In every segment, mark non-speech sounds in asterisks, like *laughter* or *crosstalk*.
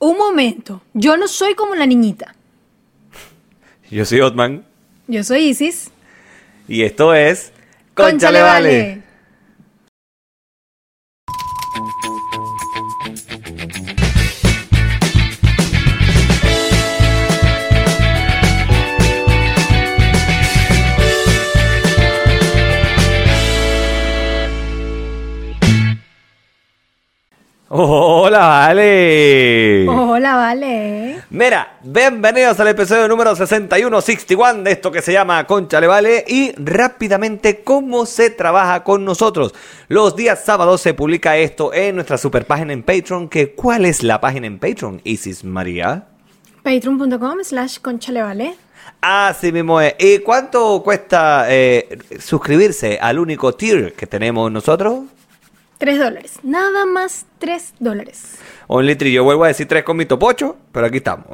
Un momento. Yo no soy como la niñita. Yo soy Otman. Yo soy Isis. Y esto es. Cónchale, vale. Hola, vale. Hola, vale. Mira, bienvenidos al episodio número 6161 de esto que se llama Conchale Vale y rápidamente cómo se trabaja con nosotros. Los días sábados se publica esto en nuestra super página en Patreon, que ¿cuál es la página en Patreon, Isis María? Patreon.com slash conchalevale. Así mismo es. ¿Y cuánto cuesta eh, suscribirse al único tier que tenemos nosotros? Tres dólares. Nada más tres dólares. Un litrillo, vuelvo a decir tres con mi topocho, pero aquí estamos.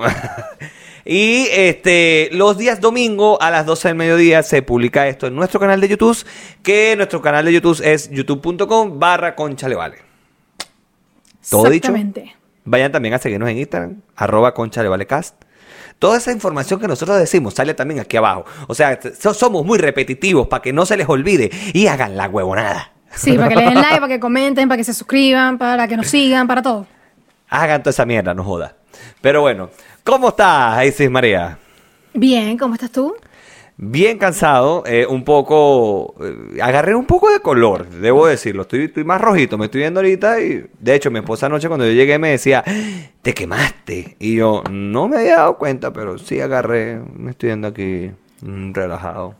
*laughs* y este, los días domingo a las 12 del mediodía se publica esto en nuestro canal de YouTube, que nuestro canal de YouTube es youtube.com barra conchalevale. ¿Todo dicho? Vayan también a seguirnos en Instagram, arroba conchalevalecast. Toda esa información que nosotros decimos sale también aquí abajo. O sea, so- somos muy repetitivos para que no se les olvide y hagan la huevonada. Sí, para que le den like, para que comenten, para que se suscriban, para que nos sigan, para todo. Hagan toda esa mierda, no joda. Pero bueno, ¿cómo estás, Isis María? Bien, ¿cómo estás tú? Bien cansado, eh, un poco... eh, agarré un poco de color, debo decirlo. Estoy, estoy más rojito, me estoy viendo ahorita y... De hecho, mi esposa anoche cuando yo llegué me decía, te quemaste. Y yo, no me había dado cuenta, pero sí agarré, me estoy viendo aquí mm, relajado.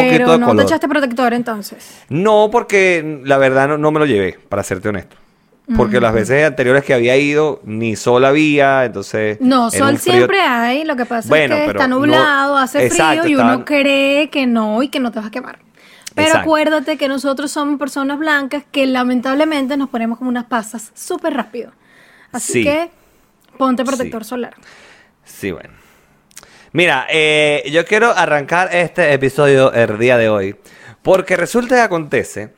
Pero de no te echaste protector entonces. No, porque la verdad no, no me lo llevé, para serte honesto. Porque las veces anteriores que había ido, ni sol había, entonces... No, sol frío- siempre hay, lo que pasa Bueno, es que está no- nublado, hace Exacto, frío y uno cree que no y que no te vas a quemar. Pero Exacto. acuérdate que nosotros somos personas blancas que lamentablemente nos ponemos como unas pasas súper rápido. Así Sí. que ponte protector Sí. solar. Sí, bueno. Mira, eh, yo quiero arrancar este episodio el día de hoy, porque resulta y acontece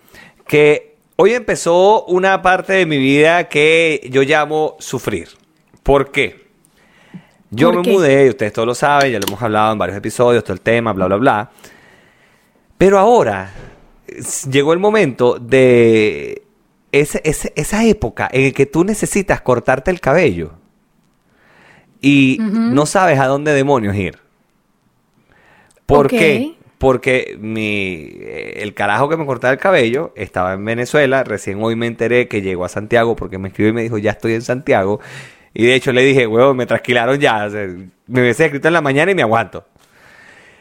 que hoy empezó una parte de mi vida que yo llamo sufrir. ¿Por qué? Yo ¿Por me qué? mudé, y ustedes todos lo saben, ya lo hemos hablado en varios episodios, todo el tema, bla, bla, bla. Pero ahora llegó el momento de ese- ese- esa época en el que tú necesitas cortarte el cabello y no sabes a dónde demonios ir. ¿Por qué? Porque mi, el carajo que me cortaba el cabello estaba en Venezuela. Recién hoy me enteré que llegó a Santiago porque me escribió y me dijo, ya estoy en Santiago. Y de hecho le dije, huevo, me trasquilaron ya. o sea, me hubiese escrito en la mañana y me aguanto.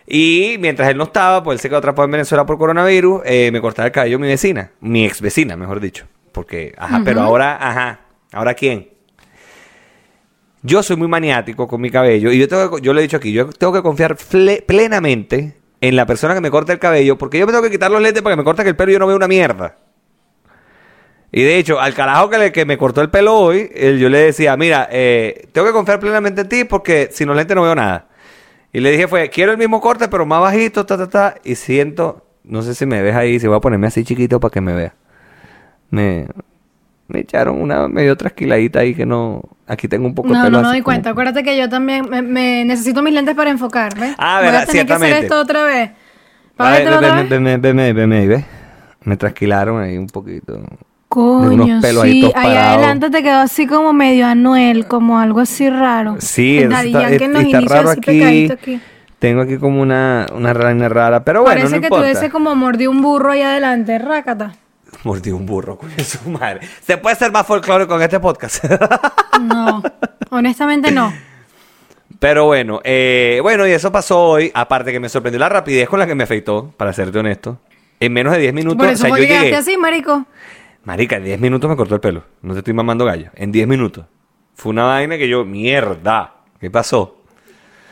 Y mientras él no estaba, pues él se quedó atrapado en Venezuela por coronavirus, eh, me cortaba el cabello mi vecina, mi ex vecina, mejor dicho. Porque, ajá, pero ahora, ajá, ¿ahora quién? Yo soy muy maniático con mi cabello y yo, tengo que- yo lo he dicho aquí, yo tengo que confiar plenamente en la persona que me corta el cabello porque yo me tengo que quitar los lentes para que me corte el pelo y yo no veo una mierda. Y de hecho, al carajo que, le- que me cortó el pelo hoy, él- yo le decía, mira, eh, tengo que confiar plenamente en ti porque sin los lentes no veo nada. Y le dije fue, quiero el mismo corte pero más bajito, ta, ta, ta. Y siento, no sé si me ves ahí, si voy a ponerme así chiquito para que me vea. Me, me echaron una medio trasquiladita ahí que no... Aquí tengo un poco de No, pelo no me así doy como- cuenta. Acuérdate que yo también me, me- necesito mis lentes para enfocar, ¿ves? Ah, Voy verdad, a tener que hacer esto otra vez. A ver, Págatelo otra vez. veme, veme, veme ahí, ¿ves? Me trasquilaron ahí un poquito. de Coño, unos pelos ahí sí. Ahí adelante te quedó así como medio Anuel, como algo así raro. Sí, El eso Daddy está, en los está raro así aquí. aquí. Tengo aquí como una, una rana rara, pero bueno, Parece no que importa. tuviese como mordió un burro ahí adelante, rácata. *laughs* Mordí un burro, coño, su madre. ¿Se puede ser más folclórico con este podcast? *laughs* No, honestamente no. Pero bueno, eh, bueno, y eso pasó hoy. Aparte que me sorprendió la rapidez con la que me afeitó, para serte honesto. En menos de 10 minutos, Por o eso sea, yo quedaste llegué. así, marico. Marica, en 10 minutos me cortó el pelo. No te estoy mamando gallo. En 10 minutos. Fue una vaina que yo, mierda. ¿Qué pasó?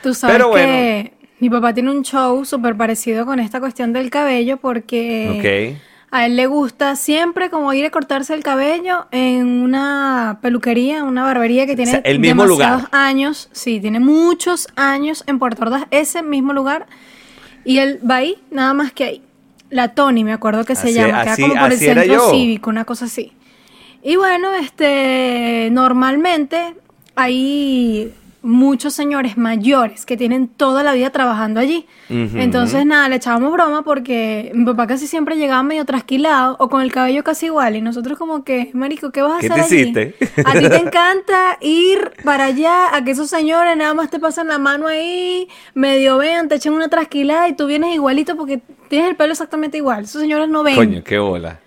Tú sabes Pero que mi papá tiene un show súper parecido con esta cuestión del cabello porque Ok. A él le gusta siempre como ir a cortarse el cabello en una peluquería, una barbería que tiene sea, el mismo demasiados lugar. años. Sí, tiene muchos años en Puerto Ordaz, ese mismo lugar. Y él va ahí, nada más que ahí. La Tony, me acuerdo que se Así- llama, queda así- como por el centro cívico, una cosa así. Y bueno, este, normalmente hay muchos señores mayores que tienen toda la vida trabajando allí. Entonces, nada, le echábamos broma porque mi papá casi siempre llegaba medio trasquilado o con el cabello casi igual. Y nosotros como que, marico, ¿qué vas a ¿Qué hacer te allí? hiciste? *laughs* A ti te encanta ir para allá a que esos señores nada más te pasan la mano ahí, medio vean, te echen una trasquilada y tú vienes igualito porque tienes el pelo exactamente igual. Esos señores no ven. Coño, qué bola.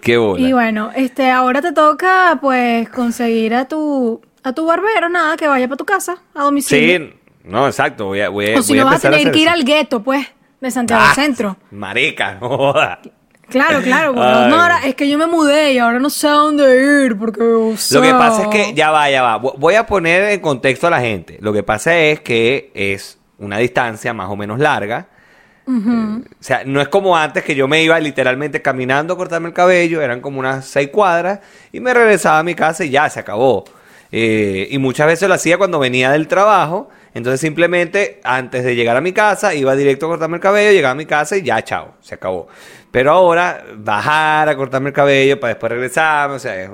Qué bola. Y bueno, este, ahora te toca pues conseguir a tu a tu barbero, nada, que vaya para tu casa, a domicilio. Sí, no, exacto. Voy a, voy a, o si voy no vas a tener que ir al gueto, pues, de Santiago Ah, Centro. Marica, *laughs* no joda. Claro, claro. Ay. no, ahora es que yo me mudé y ahora no sé a dónde ir porque o Lo que pasa es que, ya va, ya va. Vo- Voy a poner en contexto a la gente. Lo que pasa es que es una distancia más o menos larga. O sea, no es como antes que yo me iba literalmente caminando a cortarme el cabello, eran como unas seis cuadras, y me regresaba a mi casa y ya, se acabó. Eh, y muchas veces lo hacía cuando venía del trabajo, entonces simplemente antes de llegar a mi casa iba directo a cortarme el cabello, llegaba a mi casa y ya, chao, se acabó. Pero ahora bajar a cortarme el cabello para después regresarme, o sea, es,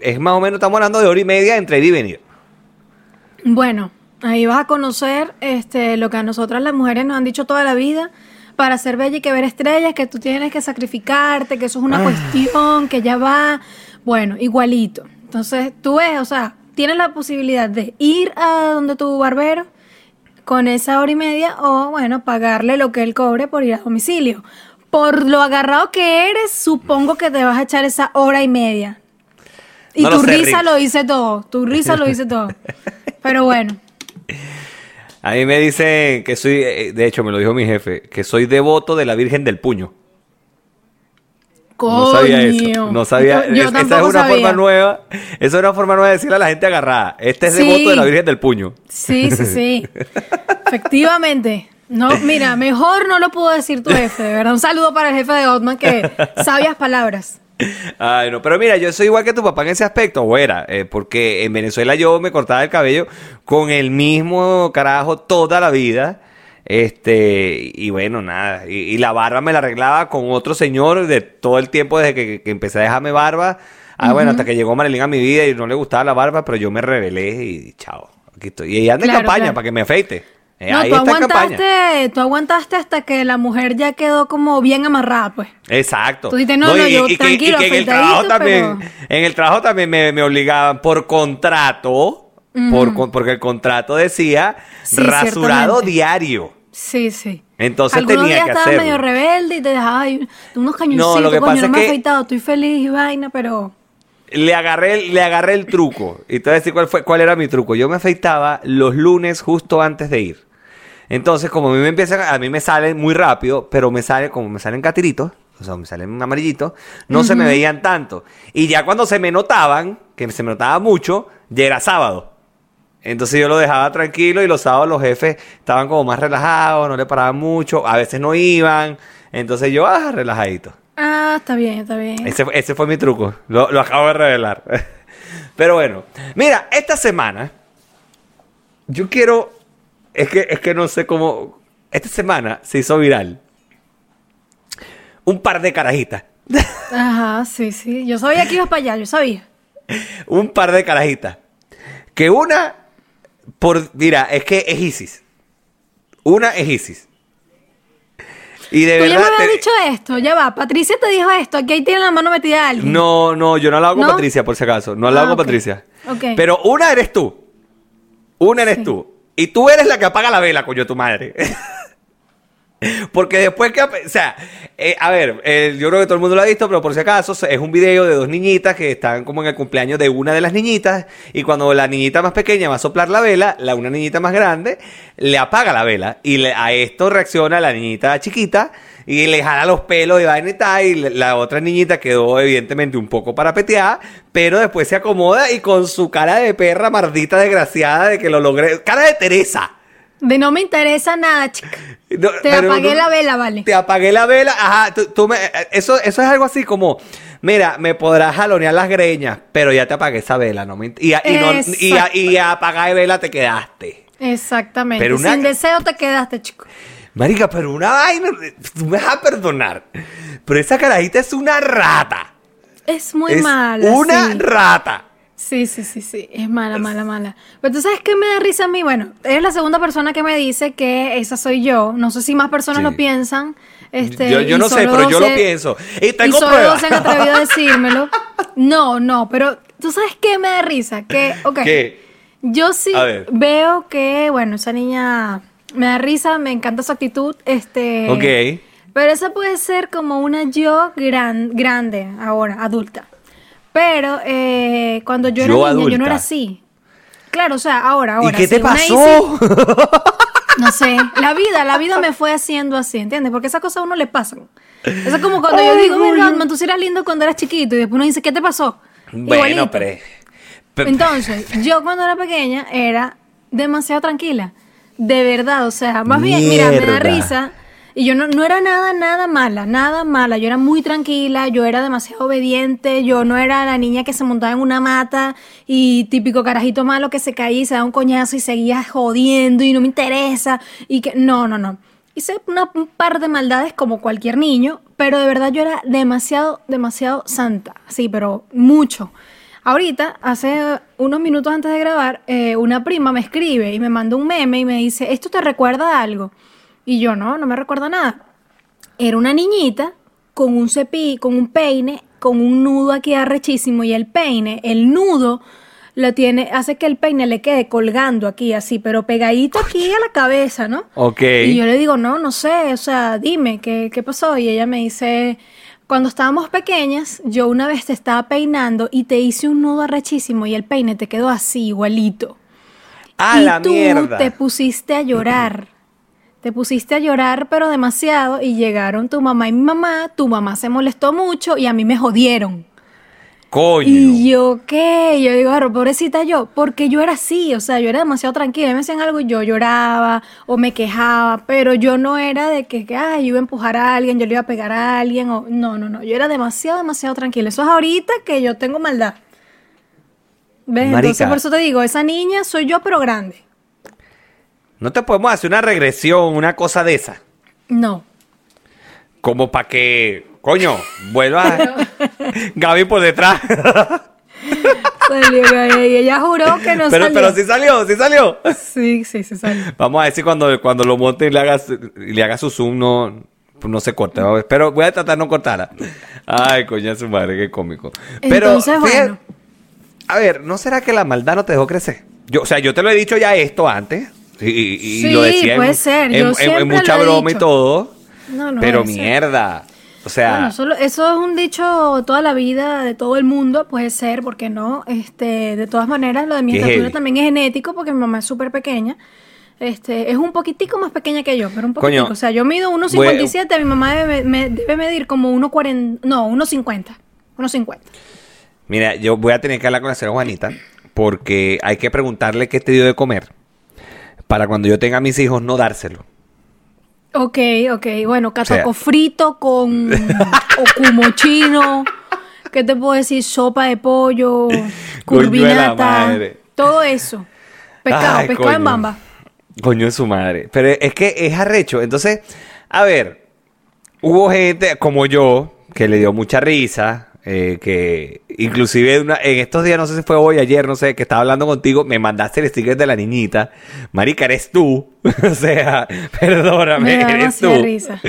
es más o menos, estamos hablando de hora y media entre ir y venir. Bueno, ahí vas a conocer este lo que a nosotras las mujeres nos han dicho toda la vida. Para ser bella y que ver estrellas, que tú tienes que sacrificarte, que eso es Ah. una cuestión, que ya va. Bueno, igualito. Entonces, tú ves, o sea, tienes la posibilidad de ir a donde tu barbero con esa hora y media o, bueno, pagarle lo que él cobre por ir a domicilio. Por lo agarrado que eres, supongo que te vas a echar esa hora y media. Y No lo tu sé, risa Rick. lo dice todo, tu risa lo dice todo. *laughs* Pero bueno. A mí me dicen que soy, eh, de hecho me lo dijo mi jefe, que soy devoto de la Virgen del Puño. No sabía eso. Coño. No sabía. Yo, yo es- esa es una sabía. forma nueva. Esa es una forma nueva de decirle a la gente agarrada. Este es Sí. devoto de la Virgen del Puño. Sí, sí, sí. *laughs* Efectivamente. No, mira, mejor no lo pudo decir tu jefe, de verdad. Un saludo para el jefe de Otman que sabias palabras. Ay, no, pero mira, yo soy igual que tu papá en ese aspecto, o era, eh, porque en Venezuela yo me cortaba el cabello con el mismo carajo toda la vida. Este, y bueno, nada. Y, y la barba me la arreglaba con otro señor de todo el tiempo desde que, que empecé a dejarme barba. Ah, bueno, hasta que llegó Marilyn a mi vida y no le gustaba la barba, pero yo me rebelé y chao. Aquí estoy. Y ella anda en Claro, campaña claro. para que me afeite. Eh, No, ahí tú está en campaña. aguantaste, tú aguantaste hasta que la mujer ya quedó como bien amarrada, pues. Exacto. Tú dices, no, no, yo que- tranquilo, en el trabajo también, pero- en el trabajo también me, me obligaban por contrato, por, porque el contrato decía Sí, rasurado diario. Sí, sí. Entonces Algunos tenía días que estabas hacerlo. medio rebelde y te dejabas ahí unos cañoncitos, lo que coño, pasa no es me he que- afeitado, estoy feliz y vaina, pero... Le agarré, le agarré el truco. Y te voy a decir cuál fue, cuál era mi truco. Yo me afeitaba los lunes justo antes de ir. Entonces, como a mí me empiezan, a mí me salen muy rápido, pero me salen, como me salen catiritos, o sea, me salen amarillitos, no se me veían tanto. Y ya cuando se me notaban, que se me notaba mucho, ya era sábado. Entonces yo lo dejaba tranquilo y los sábados los jefes estaban como más relajados, no le paraban mucho, a veces no iban. Entonces yo, ah, relajadito. Ah, está bien, está bien. Ese, ese fue mi truco. Lo, lo acabo de revelar. *laughs* Pero bueno. Mira, esta semana. Yo quiero. Es que, es que no sé cómo. Esta semana se hizo viral. Un par de carajitas. *laughs* Ajá, sí, sí. Yo sabía que ibas para allá, yo sabía. Un par de carajitas. Que una. Por. Mira, es que es Isis. Una es Isis. Y de Tú ya me verdad. habías te- dicho esto, ya va. Patricia te dijo esto, aquí ahí tiene la mano metida alguien. No, no, yo no hablaba con ¿No? Patricia, por si acaso. No hablaba Ah, con ok. Patricia. Ok. Pero una eres tú. Una eres Sí. tú. Y tú eres la que apaga la vela, coño, tu madre. *laughs* Porque después que... O sea, eh, a ver, eh, yo creo que todo el mundo lo ha visto, pero por si acaso es un video de dos niñitas que están como en el cumpleaños de una de las niñitas y cuando la niñita más pequeña va a soplar la vela, la una niñita más grande le apaga la vela y a esto reacciona la niñita chiquita y le jala los pelos y vaina y tal y la otra niñita quedó evidentemente un poco parapeteada, pero después se acomoda y con su cara de perra mardita desgraciada de que lo logré, cara de Teresa. De no me interesa nada, chica. No, Te pero apagué no- la vela, vale. Te apagué la vela, ajá, tú, tú me, eso, eso es algo así como, mira, me podrás jalonear las greñas, pero ya te apagué esa vela, no me, y, a- y, no, y, a, y a apagar vela te quedaste. Exactamente. Pero una- Sin deseo te quedaste, chico. Marica, pero una vaina, tú me vas a perdonar, pero esa carajita es una rata. Es muy es mala. una sí. rata. Sí, sí, sí, sí. Es mala, mala, mala. Pero tú sabes qué me da risa a mí. Bueno, eres la segunda persona que me dice que esa soy yo. No sé si más personas Sí. lo piensan. Este, yo yo no sé, pero yo lo pienso. Y tengo y solo pruebas. se han atrevido a *laughs* decírmelo. No, no, pero tú sabes qué me da risa. Que, ok. ¿Qué? Yo sí veo que, bueno, esa niña me da risa, me encanta su actitud. Este. Ok. Pero esa puede ser como una yo gran, grande, ahora, adulta. Pero eh, cuando yo, Yo era niña, yo adulta. no era así. Claro, o sea, ahora, ahora. ¿Y qué te sí, pasó? *laughs* no sé, la vida, la vida me fue haciendo así, ¿entiendes? Porque esas cosas a uno le pasan. Eso es como cuando yo digo, mira, tú sí eras lindo cuando eras chiquito y después uno dice, ¿qué te pasó? bueno, pero... Entonces, yo cuando era pequeña era demasiado tranquila. De verdad, o sea, más bien, mira, me da risa. Y yo no, no era nada, nada mala, nada mala. Yo era muy tranquila, yo era demasiado obediente, yo no era la niña que se montaba en una mata y típico carajito malo que se caía y se da un coñazo y seguía jodiendo y no me interesa. Y que, no, no, no. Hice una- un par de maldades como cualquier niño, pero de verdad yo era demasiado, demasiado santa. Sí, pero mucho. Ahorita, hace unos minutos antes de grabar, eh, una prima me escribe y me manda un meme y me dice, ¿esto te recuerda a algo? Y yo, no, no me recuerda nada. Era una niñita con un cepillo, con un peine, con un nudo aquí arrechísimo y el peine, el nudo, lo tiene, hace que el peine le quede colgando aquí así, pero pegadito aquí a la cabeza, ¿no? Ok. Y yo le digo, no, no sé, o sea, dime, ¿qué, qué pasó? Y ella me dice, cuando estábamos pequeñas, yo una vez te estaba peinando y te hice un nudo arrechísimo y el peine te quedó así, igualito. ¡A y la tú mierda! te pusiste a llorar. Te pusiste a llorar, pero demasiado, y llegaron tu mamá y mi mamá, tu mamá se molestó mucho y a mí me jodieron. Coño. Y yo, ¿qué? Yo digo, "Claro, pobrecita yo, porque yo era así, o sea, yo era demasiado tranquila, me hacían algo y yo lloraba o me quejaba, pero yo no era de que, que, ay, yo iba a empujar a alguien, yo le iba a pegar a alguien, o no, no, no, yo era demasiado, demasiado tranquila. Eso es ahorita que yo tengo maldad. ¿Ves? Entonces, Marica. por eso te digo, esa niña soy yo, pero grande. No te podemos hacer una regresión, una cosa de esa. No. Como para que, coño, vuelva *laughs* Gaby por detrás. Salió, y ella juró que no pero, salió. pero sí salió, sí salió. Sí, sí, sí salió. Vamos a ver si cuando, cuando lo monte y le haga, su- y le haga su zoom no, no se corte. Vamos a ver. Pero voy a tratar de no cortarla. Ay, coño, su madre, qué cómico. Pero, Entonces, fíjate- bueno. a ver, ¿no será que la maldad no te dejó crecer? Yo, o sea, yo te lo he dicho ya esto antes. Y, y- Sí, lo decía en- puede ser, en, yo en- en siempre mucha lo he broma y todo. No, no pero ser. mierda. O sea, Bueno, solo- eso es un dicho toda la vida de todo el mundo, puede ser, porque no? Este, de todas maneras, lo de mi estatura también es genético, porque mi mamá es súper pequeña. Este, es un poquitico más pequeña que yo, pero un poquitico. Coño, o sea, yo mido 1,57, mi mamá debe, me- debe medir como 1,40, no, 1,50. 1,50. Mira, yo voy a tener que hablar con la señora Juanita porque hay que preguntarle qué te dio de comer para cuando yo tenga a mis hijos no dárselo. Ok, ok. Bueno, cataco sea- frito con *laughs* okumo chino. ¿Qué te puedo decir? Sopa de pollo, *laughs* de curvinata, todo eso. Pescado, Ay, pescado en bamba. Coño de su madre. Pero es que es arrecho. Entonces, a ver, hubo gente como yo que le dio mucha risa. Eh, que inclusive una- en estos días, no sé si fue hoy, ayer, no sé, que estaba hablando contigo, me mandaste el sticker de la niñita. Marica, eres tú. *laughs* o sea, perdóname, Me da eres tú. risa.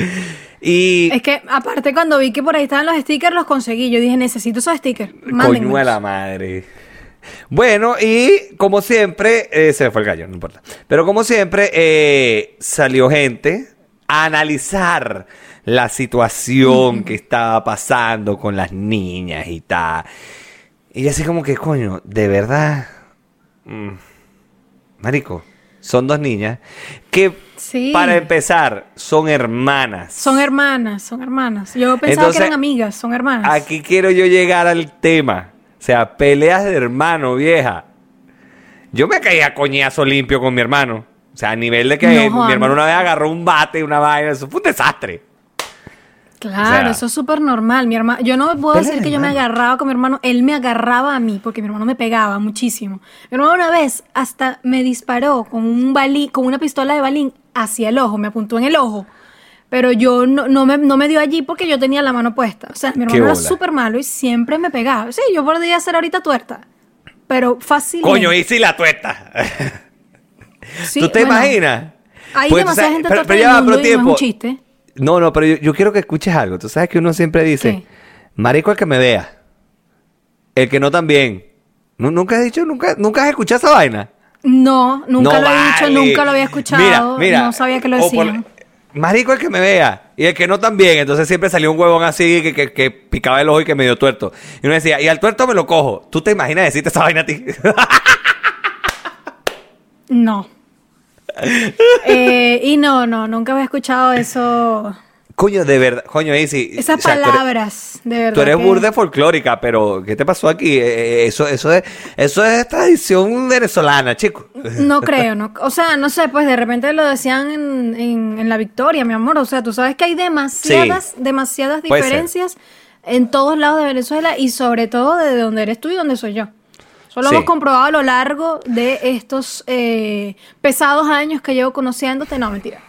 Y Es que aparte cuando vi que por ahí estaban los stickers los conseguí. Yo dije, necesito esos stickers. Coño de la madre. Bueno, y como siempre, eh, se me fue el gallo, no importa. Pero como siempre, eh, salió gente a analizar la situación que estaba pasando con las niñas y tal. Y así como que, coño, de verdad. mm, marico, son dos niñas que, Sí. para empezar, son hermanas. Son hermanas, son hermanas. Yo pensaba Entonces, que eran amigas, son hermanas. Aquí quiero yo llegar al tema. O sea, peleas de hermano, vieja. Yo me caía a coñazo limpio con mi hermano. O sea, a nivel de que No, mi hermano una vez agarró un bate, una vaina. Eso fue un desastre. Claro, O sea, eso es súper normal. Mi hermano, yo no puedo decir de que yo me agarraba con mi hermano, él me agarraba a mí, porque mi hermano me pegaba muchísimo. Mi hermano una vez hasta me disparó con un balín, con una pistola de balín hacia el ojo, me apuntó en el ojo. Pero yo no, no, me, no me dio allí porque yo tenía la mano puesta. O sea, mi hermano era súper malo y siempre me pegaba. Sí, yo podría ser ahorita tuerta. pero fácil. Coño, y si la tuesta. *laughs* Sí, ¿Tú te bueno, imaginas? Hay Pues, demasiada o sea, gente pero- torta pero en el mundo pero y no es un tiempo. chiste. No, no, pero yo, yo quiero que escuches algo. Tú sabes que uno siempre dice, ¿Qué? marico el que me vea, el que no también. Nu- Nunca has dicho, nunca, nunca has escuchado esa vaina. No, nunca No lo he dicho, vale. nunca lo había escuchado. Mira, mira. no sabía que lo por- decían. marico el que me vea y el que no también. Entonces siempre salió un huevón así que, que, que picaba el ojo y que medio tuerto. Y uno decía, y al tuerto me lo cojo. ¿Tú te imaginas decirte esa vaina a ti? *laughs* No. *laughs* Eh, y no, no, nunca había escuchado eso. coño, de verdad. Coño, Easy. Esas o sea, tú eres- palabras, de verdad. Tú eres que- burda folclórica, pero ¿qué te pasó aquí? Eh, eh, Eso, eso, es, eso es tradición venezolana, chico. No *laughs* creo, no. O sea, no sé, pues de repente lo decían en, en- en la victoria, mi amor. O sea, tú sabes que hay demasiadas, demasiadas diferencias en todos lados de Venezuela y sobre todo de donde eres tú y donde soy yo. Lo Sí. hemos comprobado a lo largo de estos eh, pesados años que llevo conociéndote. No, mentira.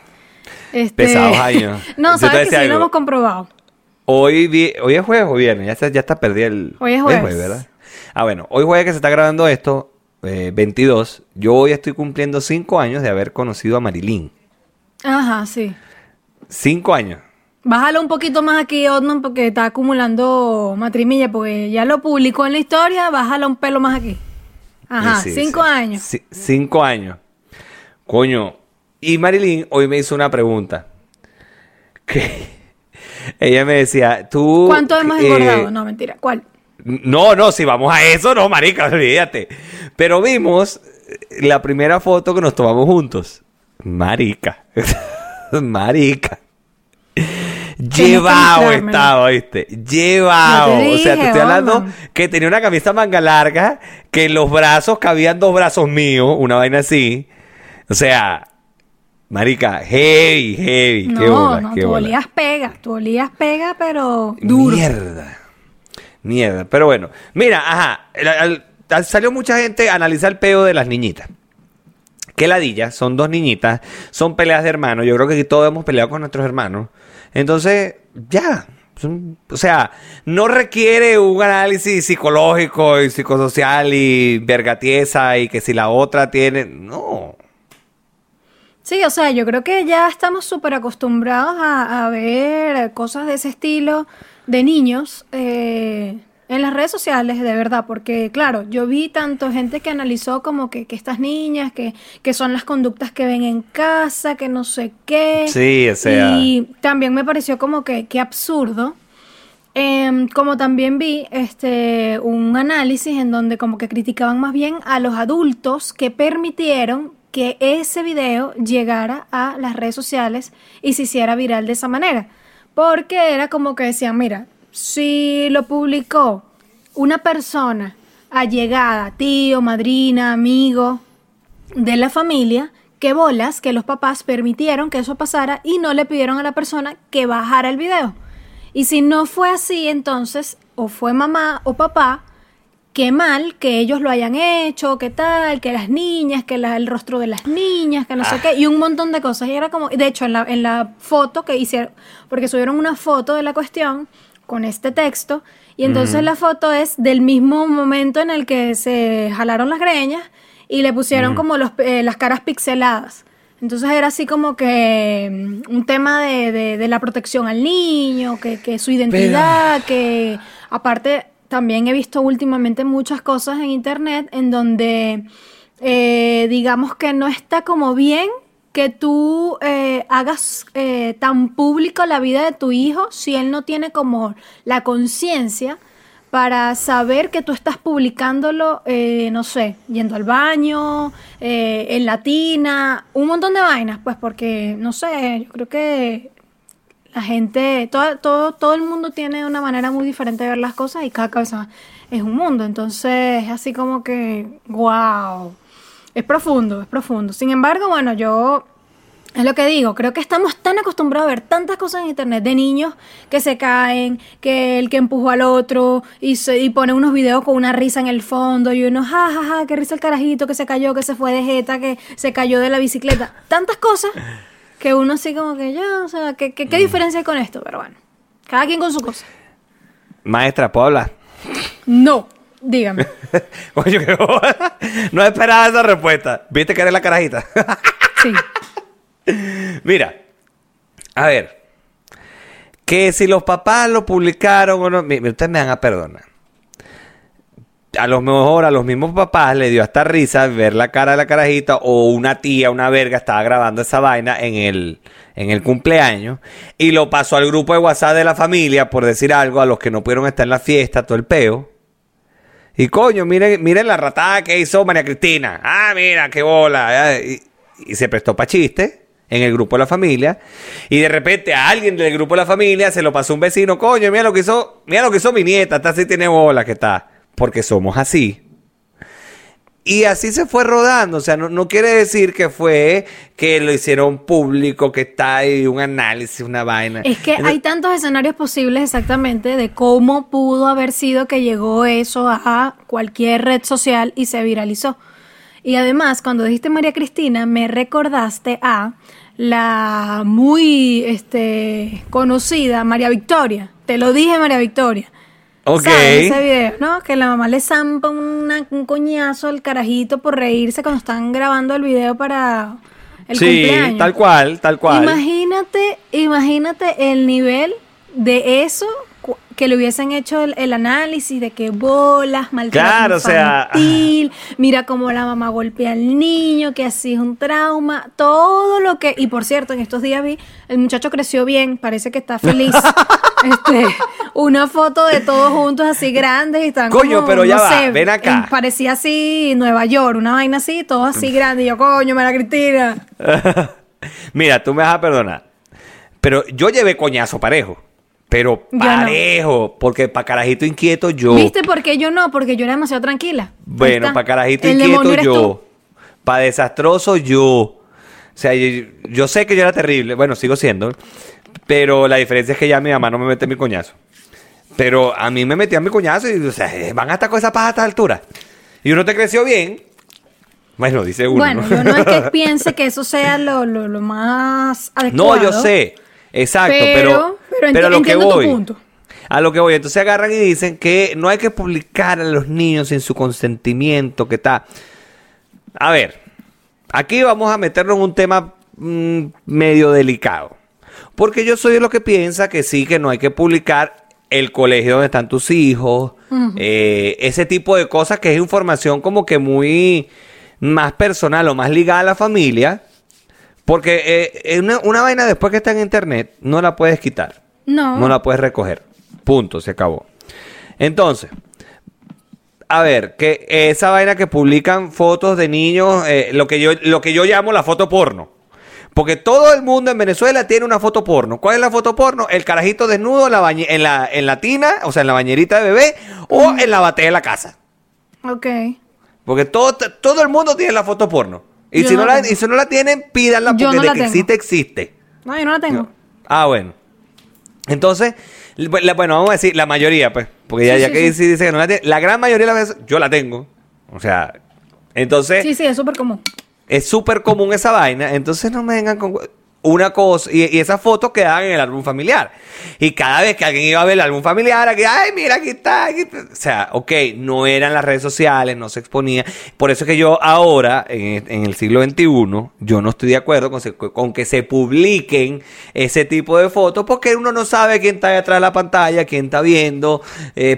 Este- Pesados *laughs* años. no, sabes que sí lo hemos comprobado. Hoy, vi- hoy es jueves o viernes, ya está, ya está perdido el... Hoy es jueves. ¿verdad? Ah, bueno, hoy jueves que se está grabando esto, eh, 22, yo hoy estoy cumpliendo 5 años de haber conocido a Marilyn. Ajá, sí. 5 años. Bájalo un poquito más aquí, Otman, porque está acumulando matrimilla, porque ya lo publicó en la historia, bájalo un pelo más aquí. Ajá, Sí, cinco sí. años. Cinco años. Coño. Y Marilyn hoy me hizo una pregunta. Que *laughs* ella me decía, tú... ¿Cuánto hemos eh, engordado? No, mentira. ¿Cuál? No, no, si vamos a eso, no, marica, *laughs* olvídate. Pero vimos eh, la primera foto que nos tomamos juntos. Marica. *laughs* marica. Llevado estaba, ¿viste? Llevado. No o sea, te estoy hablando que tenía una camisa manga larga, que en los brazos cabían dos brazos míos, una vaina así. O sea, marica, heavy, heavy. qué bola, no, qué tú bola. olías pega, tú olías pega, pero duro. Mierda. Mierda. Pero bueno, mira, ajá. el- salió mucha gente a analizar el peo de las niñitas. Que ladilla, son dos niñitas, son peleas de hermanos. Yo creo que aquí todos hemos peleado con nuestros hermanos. Entonces, ya. O sea, no requiere un análisis psicológico y psicosocial y vergatiesa y que si la otra tiene. No. Sí, o sea, yo creo que ya estamos súper acostumbrados a, a ver cosas de ese estilo de niños eh, en las redes sociales, de verdad, porque claro, yo vi tanto gente que analizó como que, que estas niñas, que, que son las conductas que ven en casa, que no sé qué. Sí, o sea. Y también me pareció como que, que absurdo. Em, como también vi este un análisis en donde como que criticaban más bien a los adultos que permitieron que ese video llegara a las redes sociales y se hiciera viral de esa manera. Porque era como que decían, mira, si lo publicó una persona allegada, tío, madrina, amigo, de la familia, que bolas que los papás permitieron que eso pasara y no le pidieron a la persona que bajara el video. Y si no fue así, entonces, o fue mamá o papá, qué mal que ellos lo hayan hecho, qué tal, que las niñas, que la- el rostro de las niñas, que no sé Ah. qué, y un montón de cosas. Y era como, de hecho, en la, en la foto que hicieron, porque subieron una foto de la cuestión con este texto, y entonces la foto es del mismo momento en el que se jalaron las greñas y le pusieron como los, eh, las caras pixeladas. Entonces era así como que mm, un tema de, de- de la protección al niño, que, que su identidad, que aparte también he visto últimamente muchas cosas en internet en donde eh, digamos que no está como bien que tú eh, hagas eh, tan público la vida de tu hijo si él no tiene como la conciencia para saber que tú estás publicándolo, eh, no sé, yendo al baño, eh, en latina, un montón de vainas, pues porque, no sé, yo creo que la gente, todo, todo, todo el mundo tiene una manera muy diferente de ver las cosas y cada cabeza es un mundo, entonces es así como que, wow, es profundo, es profundo. Sin embargo, bueno, yo es lo que digo, creo que estamos tan acostumbrados a ver tantas cosas en internet de niños que se caen, que el que empujó al otro y, se, y pone unos videos con una risa en el fondo y uno, ja, ja, ja, qué risa el carajito que se cayó, que se fue de jeta, que se cayó de la bicicleta. Tantas cosas que uno así como que ya, o sea, ¿qué, qué, qué diferencia hay con esto? Pero bueno, cada quien con su cosa. Maestra, ¿puedo hablar? No. Dígame. *laughs* Qué bola. *laughs* No esperaba esa respuesta. ¿Viste que eres la carajita? *laughs* Sí. Mira, a ver, que si los papás lo publicaron o no, ustedes me van a perdonar. A lo mejor a los mismos papás le dio hasta risa ver la cara de la carajita o una tía, una verga estaba grabando esa vaina en el, en el cumpleaños y lo pasó al grupo de WhatsApp de la familia por decir algo a los que no pudieron estar en la fiesta, todo el peo. Y coño, miren, miren la ratada que hizo María Cristina. Ah, mira, qué bola. Ah, Y, se prestó para chiste en el grupo de la familia. Y de repente a alguien del grupo de la familia se lo pasó un vecino. Coño, mira lo que hizo, mira lo que hizo mi nieta. Esta sí tiene bola que está. Porque somos así. Y así se fue rodando. O sea, no, quiere decir que fue que lo hicieron público, que está ahí un análisis, una vaina. Es que hay tantos escenarios posibles exactamente de cómo pudo haber sido que llegó eso a cualquier red social y se viralizó. Y además, cuando dijiste María Cristina, me recordaste a la muy este, conocida María Victoria. Te lo dije, María Victoria. Ok. ¿Sabes ese video, no? Que la mamá le zampa una- un coñazo al carajito por reírse cuando están grabando el video para el sí, cumpleaños. tal cual, tal cual. Imagínate, imagínate el nivel de eso que le hubiesen hecho el, el análisis de que bolas, maltrato Claro, o sea, infantil, mira cómo la mamá golpea al niño, que así es un trauma, todo lo que... Y por cierto, en estos días vi, el muchacho creció bien, parece que está feliz. *laughs* este, una foto de todos juntos así grandes y están Coño, como, pero ya no va, sé, ven acá. en- parecía así Nueva York, una vaina así, todo así grande. Y yo, coño, María Cristina. *laughs* Mira, tú me vas a perdonar. Pero yo llevé coñazo parejo. Pero no. parejo. Porque para carajito inquieto yo. ¿Viste por qué yo no? Porque yo era demasiado tranquila. Bueno, para carajito El inquieto yo. Para desastroso yo. O sea, yo, yo sé que yo era terrible. Bueno, sigo siendo. Pero la diferencia es que ya mi mamá no me mete mi coñazo. Pero a mí me metían mi coñazo y, o sea, van hasta con esa paja a esta altura. Y uno te creció bien. Bueno, dice uno. Bueno, yo no es que *laughs* piense que eso sea lo, lo, lo más adecuado. No, yo sé. Exacto, Pero- pero, pero a lo que voy. punto. A lo que voy. Entonces agarran y dicen que no hay que publicar a los niños sin su consentimiento, que está. A ver, aquí vamos a meternos en un tema mm, medio delicado. Porque yo soy de los que piensa que sí, que no hay que publicar el colegio donde están tus hijos, eh, ese tipo de cosas que es información como que muy más personal o más ligada a la familia. Porque eh, una, una vaina después que está en internet no la puedes quitar. No. No la puedes recoger. Punto, se acabó. Entonces, a ver, que esa vaina que publican fotos de niños, eh, lo, que yo, lo que yo llamo la foto porno. Porque todo el mundo en Venezuela tiene una foto porno. ¿Cuál es la foto porno? El carajito desnudo en la, bañe- en la, en la tina, o sea, en la bañerita de bebé, o en la batea de la casa. Ok. Porque todo, todo el mundo tiene la foto porno. Y, Yo si no la y si no la tienen, pídanla Yo porque no la que tengo. existe, existe. No, yo no la tengo. Ah, bueno. Entonces, la- bueno, vamos a decir la mayoría, pues. Porque ya, Sí, ya sí, que sí. dice que no la tiene, la gran mayoría de las veces yo la tengo. O sea, entonces Sí, sí, es súper común. es súper común esa vaina. Entonces no me vengan con una cosa. Y, y esas fotos quedaban en el álbum familiar. Y cada vez que alguien iba a ver el álbum familiar, aquí, ay, mira, aquí está. aquí está". O sea, ok, no eran las redes sociales, no se exponía. Por eso es que yo ahora, en, en el siglo XXI, yo no estoy de acuerdo con, se- con que se publiquen ese tipo de fotos, porque uno no sabe quién está detrás de la pantalla, quién está viendo,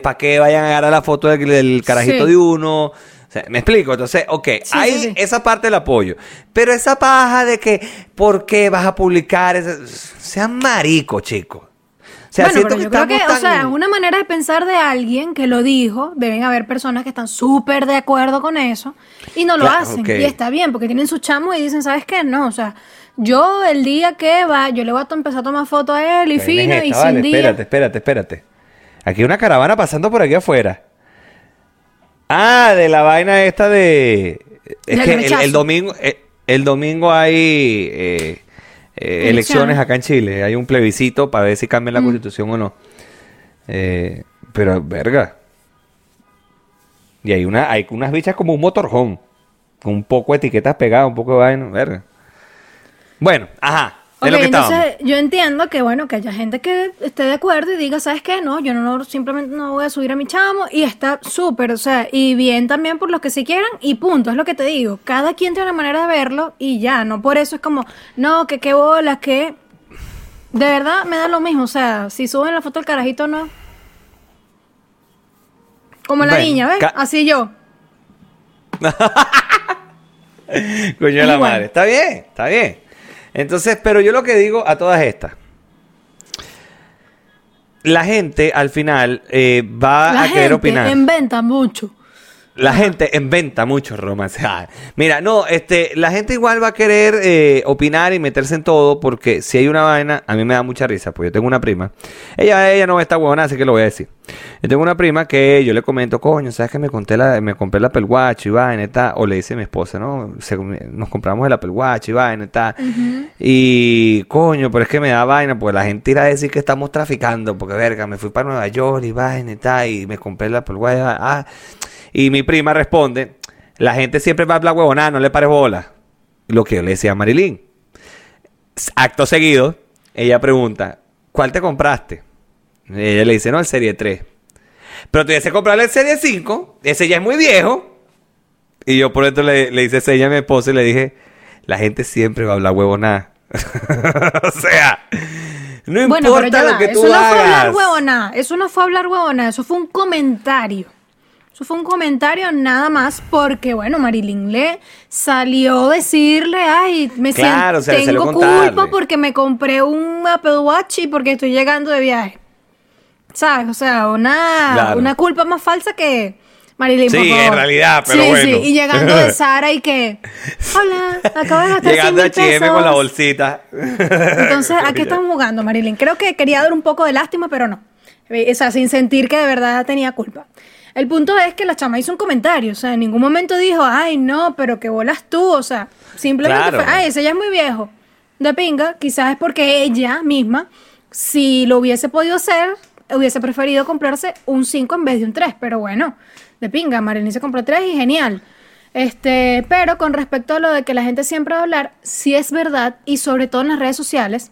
para qué vayan a agarrar la foto del, del carajito Sí. de uno. O sea, me explico, entonces, ok, Sí, ahí sí, sí. esa parte la apoyo. Pero esa paja de que, ¿por qué vas a publicar? Sean marico, chicos. O sea, bueno, pero que yo creo que, o sea, tan- una manera de pensar de alguien que lo dijo, deben haber personas que están súper de acuerdo con eso y no lo Claro, hacen. Y está bien, porque tienen su chamo y dicen, ¿sabes qué? No, o sea, yo el día que va, yo le voy a empezar a tomar foto a él y fino es y esta, sin vale, día. Espérate, espérate, espérate. Aquí hay una caravana pasando por aquí afuera. Ah, de la vaina esta de... Es que el, domingo... eh, El, domingo hay eh, eh, elecciones acá en Chile. Hay un plebiscito para ver si cambian la constitución o no. Eh, pero, verga. Y hay, una, hay unas bichas como un motorhome. Con un poco de etiquetas pegadas, un poco de vaina. Verga. Bueno, ajá. Ok, es lo que estábamos. entonces yo entiendo que bueno, que haya gente que esté de acuerdo y diga, ¿sabes qué? No, yo no, simplemente no voy a subir a mi chamo y está súper, o sea, y bien también por los que sí quieran y punto, es lo que te digo. Cada quien tiene una manera de verlo y ya, no por eso es como, no, que qué bolas, que... De verdad me da lo mismo, o sea, si suben la foto del carajito no. Como la Bueno, niña, ¿ves? Así yo. *laughs* Coño de la madre. Está bien, está bien. Entonces, pero yo lo que digo a todas estas. La gente al final eh, va La a querer gente opinar. inventa mucho. La gente inventa mucho romance. *laughs* Ah, Mira, no, este, la gente igual va a querer eh, opinar y meterse en todo porque si hay una vaina, a mí me da mucha risa, porque yo tengo una prima. Ella, ella no está huevona, así que lo voy a decir. Yo tengo una prima que yo le comento, coño, ¿sabes que me conté la, me compré el Apple Watch y vaina y tal? O le dice a mi esposa, ¿no? Se- nos compramos el Apple Watch y vaina y tal. Y, coño, pero es que me da vaina, porque la gente irá a decir que estamos traficando, porque verga, me fui para Nueva York y vaina y tal, y me compré el Apple Watch. Ah, y mi prima responde, la gente siempre va a hablar huevonada, no le pares bola. Lo que yo le decía a Marilyn. Acto seguido, ella pregunta, ¿cuál te compraste? Ella le dice, no, el Serie 3. Pero tuviese que comprarle el Serie 5, ese ya es muy viejo. Y yo por esto le, le hice seña a mi esposa y le dije, la gente siempre va a hablar huevonada. *laughs* o sea, no Bueno, importa lo va, que tú eso no fue hablar huevonada, eso no fue hablar huevonada, eso fue un comentario. Eso fue un comentario nada más porque, bueno, Marilyn le salió a decirle, ay, me Claro, siento, tengo culpa porque me compré un Apple Watch y porque estoy llegando de viaje. ¿Sabes? O sea, una, Claro. una culpa más falsa que Marilyn, por Sí, en realidad, pero sí, bueno. Sí, y llegando de *laughs* Sara y que, hola, acabo de gastar 100 Llegando a H&M con la pesos". bolsita. Entonces, ¿a *laughs* qué están jugando, Marilyn? Creo que quería dar un poco de lástima, pero no. O sea, sin sentir que de verdad tenía culpa. El punto es que la chama hizo un comentario, o sea, en ningún momento dijo, ay, no, pero que bolas tú, o sea, simplemente Claro. fue, ay, ese ya es muy viejo. De pinga, quizás es porque ella misma, si lo hubiese podido hacer, hubiese preferido comprarse un 5 en vez de un 3, pero bueno, de pinga, Marilyn se compró 3 y genial. Este, pero con respecto a lo de que la gente siempre va a hablar, sí es verdad, y sobre todo en las redes sociales,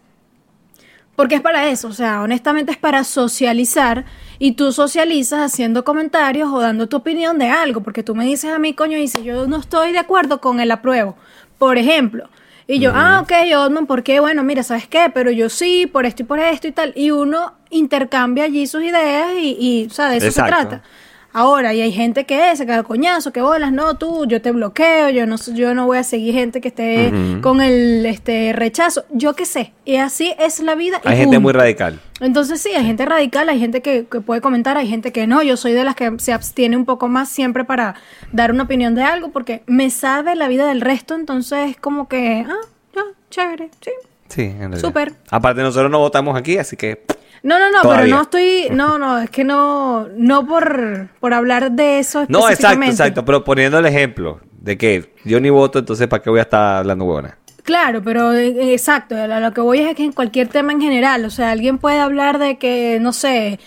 porque es para eso, o sea, honestamente es para socializar y tú socializas haciendo comentarios o dando tu opinión de algo, porque tú me dices a mí, coño, y si yo no estoy de acuerdo con el apruebo, por ejemplo, y yo, ah, ok, Otman, ¿por qué? Bueno, mira, ¿sabes qué? Pero yo sí, por esto y por esto y tal, y uno intercambia allí sus ideas y, y o sea, de eso Exacto. se trata. Ahora, y hay gente que se caga coñazo, que bolas, no, tú, yo te bloqueo, yo no, yo no voy a seguir gente que esté con el este rechazo, yo qué sé, y así es la vida. y Hay gente muy radical. Entonces sí, hay gente radical, hay gente que, que puede comentar, hay gente que no, yo soy de las que se abstiene un poco más siempre para dar una opinión de algo, porque me sabe la vida del resto, entonces es como que, ah, ya, chévere, sí. Sí, en realidad. Súper. Aparte, nosotros no votamos aquí, así que. No, no, no, Todavía. pero no estoy, no, no, es que no, no por, por hablar de eso No, exacto, exacto. Pero poniendo el ejemplo de que yo ni voto, entonces ¿para qué voy a estar hablando huevona? Claro, pero eh, exacto, a lo que voy es que en cualquier tema en general, o sea, alguien puede hablar de que, no sé,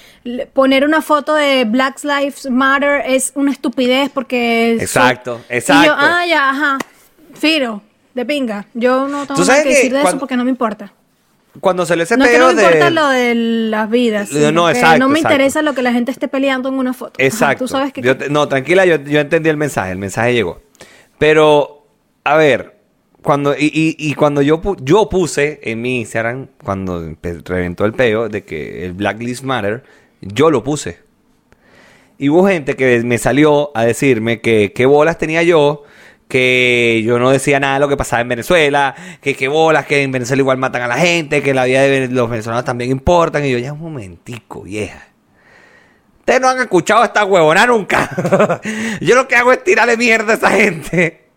poner una foto de Black Lives Matter es una estupidez porque... Exacto, Y yo, exacto. ah, ya, ajá, Firo, de pinga, yo no tengo ¿Tú nada que que decir de eso porque no me importa. Cuando salió ese No que no me de... importa lo de las vidas, No, exacto, no me exacto. interesa lo que la gente esté peleando en una foto. Ajá, Exacto. Tú sabes que... Yo te- no, tranquila, yo, yo entendí el mensaje, el mensaje llegó. Pero, a ver, cuando, y, y- y cuando yo, pu- yo puse en mi Instagram, cuando reventó el peo de que el Black Lives Matter, yo lo puse. Y hubo gente que me salió a decirme que qué bolas tenía yo, que yo no decía nada de lo que pasaba en Venezuela, que qué bolas, que en Venezuela igual matan a la gente, que la vida de los venezolanos también importan. Y yo, ya un momentico, vieja. Ustedes no han escuchado esta huevona nunca. *laughs* Yo lo que hago es tirarle mierda a esa gente.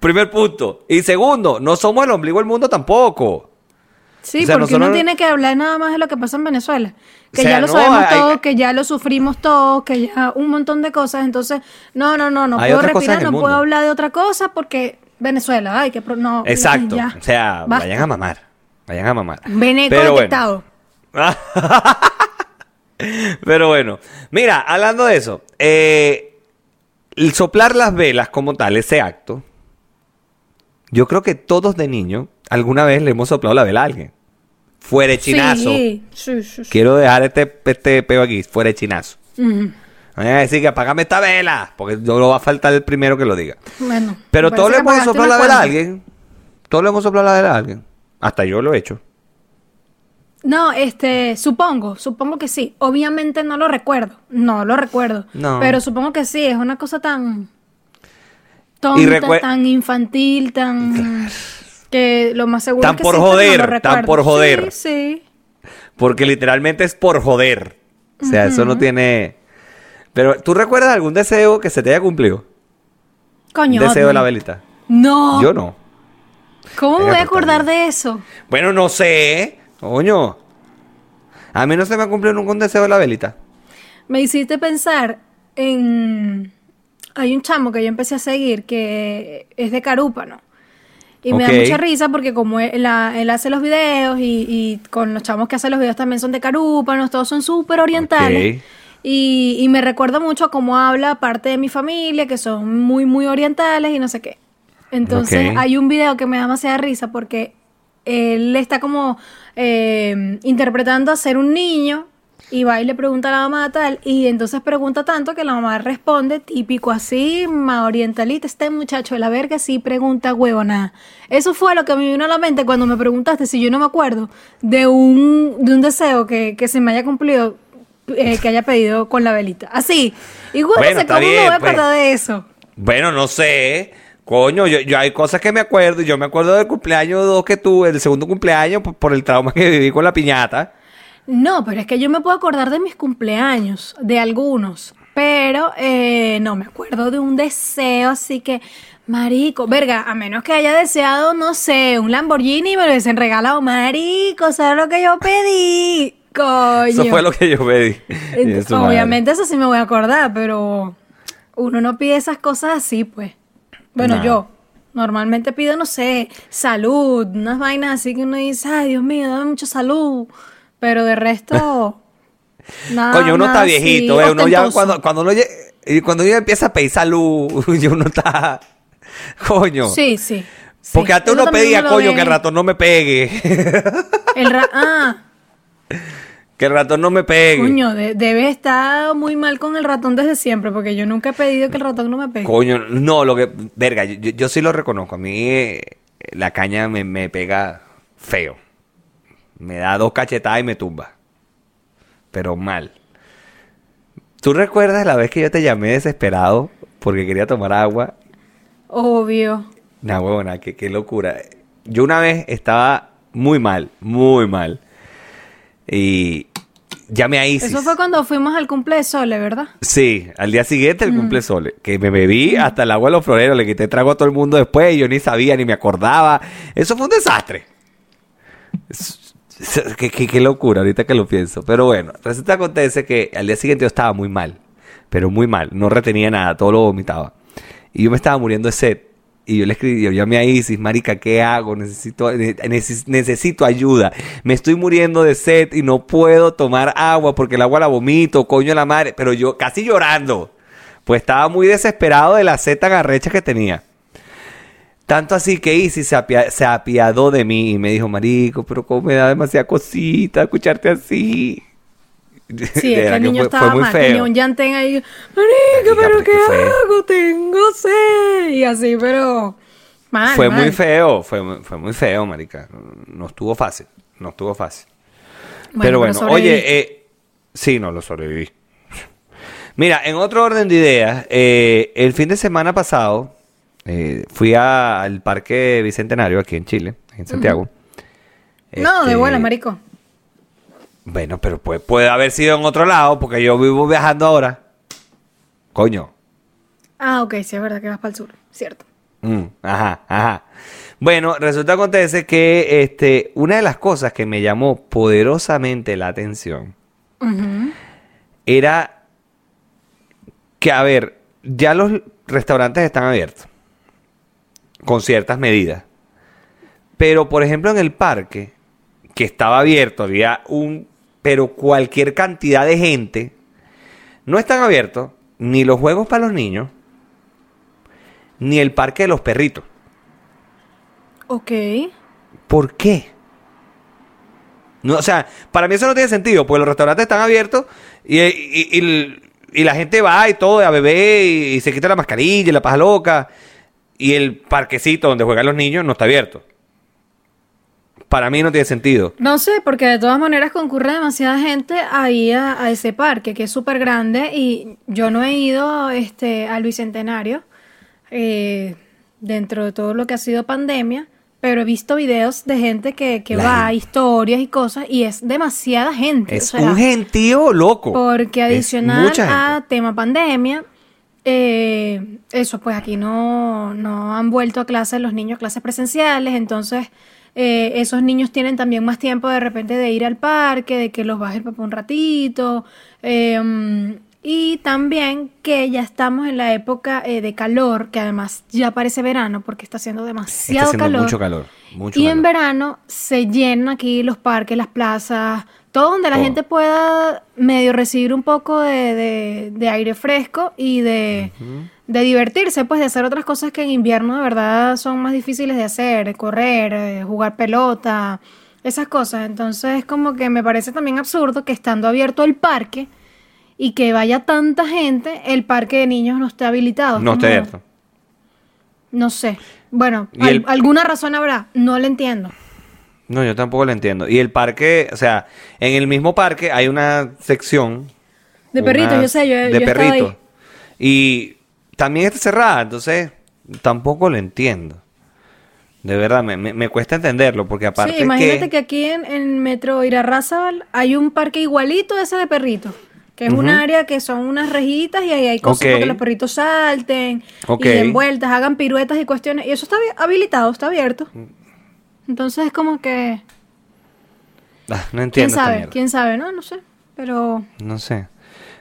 Primer punto. Y segundo, no somos el ombligo del mundo tampoco. Sí, O sea, porque uno nosotros- tiene que hablar nada más de lo que pasa en Venezuela. Que O sea, ya lo no, sabemos hay- todos, que ya lo sufrimos todos, que ya un montón de cosas. Entonces, no, no, no, no Hay puedo respirar, no puedo hablar de otra cosa porque Venezuela, ay, que pro- no. Exacto. ya, o sea, basta. vayan a mamar. Vayan a mamar. Veneco Pero bueno. detectado. *laughs* Pero bueno, mira, hablando de eso, eh, el soplar las velas como tal, ese acto, yo creo que todos de niño alguna vez le hemos soplado la vela a alguien. Fuera de chinazo. Sí, sí, sí. Quiero dejar este, este peo aquí, fuera de chinazo. No voy a decir que apagame esta vela, porque no lo va a faltar el primero que lo diga. Bueno. Pero me todos le hemos soplado la vela a alguien. Todos le hemos soplado la vela a alguien. Hasta yo lo he hecho. No, este, supongo, supongo que sí. Obviamente no lo recuerdo, no lo recuerdo. No. Pero supongo que sí, es una cosa tan tonta, tan infantil, tan que lo más seguro Tan es que por no joder, lo tan por joder. Sí, sí. Porque literalmente es por joder. O sea, eso no tiene... Pero, ¿tú recuerdas algún deseo que se te haya cumplido? Coño. Un deseo de la velita. No. Yo no. ¿Cómo me voy a acordar de eso? Bueno, no sé. Coño. A mí no se me ha cumplido nunca un deseo de la velita. Me hiciste pensar en... Hay un chamo que yo empecé a seguir que es de Carúpano. Y me da mucha risa porque como él, la- él hace los videos y, y con los chamos que hacen los videos también son de Carúpanos, todos son súper orientales. Y, y me recuerda mucho cómo habla parte de mi familia, que son muy, muy orientales y no sé qué. Entonces hay un video que me da demasiada risa porque él está como eh, interpretando a ser un niño y va y le pregunta a la mamá tal y entonces pregunta tanto que la mamá responde típico así, ma orientalita, este muchacho de la verga sí pregunta huevona. Eso fue lo que me vino a la mente cuando me preguntaste si yo no me acuerdo de un, de un deseo que, que se me haya cumplido, eh, que haya pedido con la velita. Así. Igual Bueno, cómo me bien, voy a pues. de eso. Bueno, no sé. Coño, yo, yo hay cosas que me acuerdo. y Yo me acuerdo del cumpleaños dos que tuve, el segundo cumpleaños, por, por el trauma que viví con la piñata. No, pero es que yo me puedo acordar de mis cumpleaños, de algunos, pero eh, no me acuerdo de un deseo, así que, marico, verga, a menos que haya deseado, no sé, un Lamborghini y me lo hubiesen regalado, marico, ¿sabes lo que yo pedí? Coño. Eso fue lo que yo pedí. *laughs* Madre. Obviamente eso sí me voy a acordar, pero uno no pide esas cosas así, pues. Bueno, No. yo normalmente pido, no sé, salud, unas vainas así que uno dice, ay, Dios mío, dame mucha salud. Pero de resto, *laughs* nada. Coño, uno está así viejito, ¿eh? Uno ya cuando, cuando uno, cuando uno empieza a pedir salud, *laughs* y uno está. Coño. Sí, sí. sí. Porque antes Eso uno pedía, uno coño, ve. que el ratón no me pegue. *laughs* El ra- ah, que el ratón no me pegue. coño, de- debe estar muy mal con el ratón desde siempre, porque yo nunca he pedido que el ratón no me pegue. Coño, no, lo que. Verga, yo, yo- yo sí lo reconozco. A mí eh, la caña me, me pega feo. Me da dos cachetadas y me tumba. Pero mal. ¿Tú recuerdas la vez que yo te llamé desesperado porque quería tomar agua? Obvio. Nah, huevona, qué, qué locura. Yo una vez estaba muy mal, muy mal. Y llamé a Isis. Eso fue cuando fuimos al cumple de Sole, ¿verdad? Sí, al día siguiente el cumple sole, que me bebí hasta el agua de los floreros, le quité trago a todo el mundo después, y yo ni sabía ni me acordaba. Eso fue un desastre. *laughs* Qué, qué- locura ahorita que lo pienso. Pero bueno, resulta acontece que al día siguiente yo estaba muy mal, pero muy mal, no retenía nada, todo lo vomitaba. Y yo me estaba muriendo de sed. Y yo le escribí, yo llamé a Isis, marica, ¿qué hago? Necesito, ne- neces- necesito ayuda. Me estoy muriendo de sed y no puedo tomar agua porque el agua la vomito, coño la madre. Pero yo casi llorando. Pues estaba muy desesperado de la sed tan arrecha que tenía. Tanto así que Isis se, apia- se apiadó de mí y me dijo, marico, pero cómo me da demasiada cosita escucharte así. *laughs* Sí, es que el niño fue- estaba fue muy mal, feo. tenía un llantén ahí, Marica, pero pero ¿qué hago? Tengo sed. Y así, pero mal, fue mal. muy feo, fue, muy- fue muy feo, marica. No estuvo fácil, no estuvo fácil. pero bueno, oye, eh, sí, no lo sobreviví. Mira, en otro orden de ideas, eh, el fin de semana pasado eh, fui a- al Parque Bicentenario aquí en Chile, en Santiago. No, de Este, buena, marico. Bueno, pero puede, puede haber sido en otro lado, porque yo vivo viajando ahora. Coño. Ah, ok, sí, es verdad que vas para el sur, cierto. Mm, ajá, ajá. Bueno, resulta que acontece que este, una de las cosas que me llamó poderosamente la atención era que, a ver, ya los restaurantes están abiertos con ciertas medidas. Pero, por ejemplo, en el parque, que estaba abierto, había un, pero cualquier cantidad de gente, no están abiertos ni los juegos para los niños, ni el parque de los perritos. Ok. ¿Por qué? No, o sea, para mí eso no tiene sentido, porque los restaurantes están abiertos y, y- y- y la gente va y todo a beber y, y se quita la mascarilla y la paja loca. Y el parquecito donde juegan los niños no está abierto. Para mí no tiene sentido. No sé, porque de todas maneras concurre demasiada gente ahí a, a ese parque, que es súper grande, y yo no he ido este, al Bicentenario eh, dentro de todo lo que ha sido pandemia, pero he visto videos de gente que, que va, gente. historias y cosas, y es demasiada gente. Es o sea, un gentío loco. Porque adicional a tema pandemia, eh, eso, pues aquí no, no han vuelto a clases los niños, clases presenciales, entonces eh, esos niños tienen también más tiempo de repente de ir al parque, de que los baje el papá un ratito, eh, mm, y también que ya estamos en la época eh, de calor, que además ya parece verano porque está haciendo Está demasiado haciendo calor. mucho calor. Mucho Y en verano se llenan aquí los parques, las plazas, todo donde la gente pueda medio recibir un poco de, de- de aire fresco y de, de divertirse, pues de hacer otras cosas que en invierno de verdad son más difíciles de hacer, correr, eh, jugar pelota, esas cosas. Entonces como que me parece también absurdo que estando abierto el parque y que vaya tanta gente, el parque de niños no esté habilitado. No Como- abierto. No sé. Bueno, Y al- el- alguna razón habrá, no lo entiendo. No, yo tampoco lo entiendo. Y el parque, o sea, en el mismo parque hay una sección. De perritos, yo sé, yo, De yo perritos. Y también está cerrada, entonces tampoco lo entiendo. De verdad, me, me- me cuesta entenderlo, porque aparte Sí, imagínate que, que... aquí en, en Metro Irarrázaval hay un parque igualito ese de perritos. Que es un área que son unas rejitas y ahí hay cosas Ok. para que los perritos salten Ok. y den vueltas, hagan piruetas y cuestiones. Y eso está abi- habilitado, está abierto. Entonces es como que... Ah, no ¿Quién entiendo esta sabe? ¿Quién sabe? No, no sé. Pero... No sé.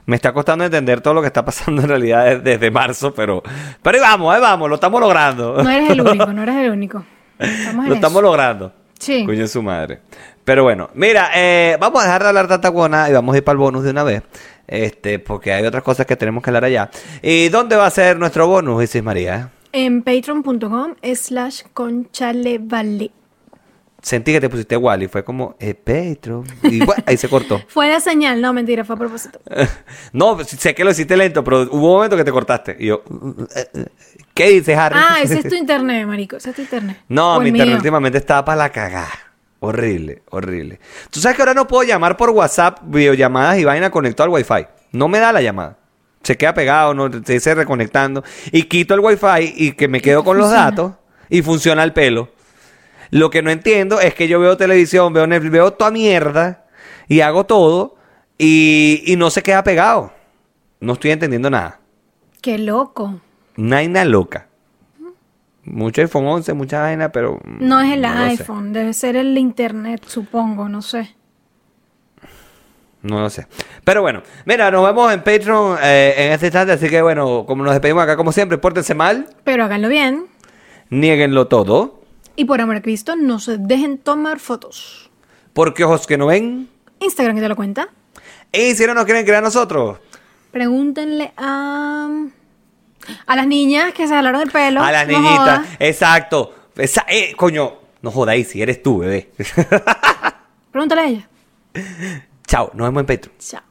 Me está costando entender todo lo que está pasando en realidad desde, desde marzo, pero... Pero ahí vamos, ahí vamos, lo estamos logrando. No eres el único, no eres el *laughs* único. Estamos Lo estamos eso. logrando. Sí. Coño su madre. Pero bueno, mira, eh, vamos a dejar de hablar tanta guana y vamos a ir para el bonus de una vez. Este, porque hay otras cosas que tenemos que hablar allá. ¿Y dónde va a ser nuestro bonus, Isis María? En patreon.com slash conchalevale. Sentí que te pusiste igual y fue como, eh, Petro. Y ahí se cortó. *laughs* Fue la señal, no, mentira, fue a propósito. *laughs* no, sé que lo hiciste lento, pero hubo un momento que te cortaste. Y yo, *laughs* ¿qué dices, Harry? Ah, ese es tu internet, marico, ese es tu internet. No, mi internet mío. últimamente estaba para la cagada. Horrible, horrible. Tú sabes que ahora no puedo llamar por WhatsApp, videollamadas y vaina conectado al Wi-Fi. No me da la llamada. Se queda pegado, no se dice reconectando. Y quito el Wi-Fi y que me quedo con los datos y funciona el pelo. Lo que no entiendo es que yo veo televisión, veo Netflix, veo toda mierda y hago todo y, y no se queda pegado. No estoy entendiendo nada. Qué loco. Naina loca. Mucho iPhone 11, mucha vaina, pero... No es el iPhone, debe ser el internet, supongo, no sé. No lo sé. Pero bueno, mira, nos vemos en Patreon eh, en este instante. Así que bueno, como nos despedimos acá, como siempre, pórtense mal, Pero háganlo bien. nieguenlo todo. Y por amor a Cristo, no se dejen tomar fotos. Porque ojos que no ven. Instagram que te lo cuenta. Y si no nos quieren creer a nosotros, Pregúntenle a. A las niñas que se jalaron el pelo. a las no niñitas. Exacto. Esa, eh, coño, no jodáis si eres tú, bebé. *laughs* Pregúntale a ella. Chao, nos vemos en Patreon. Chao.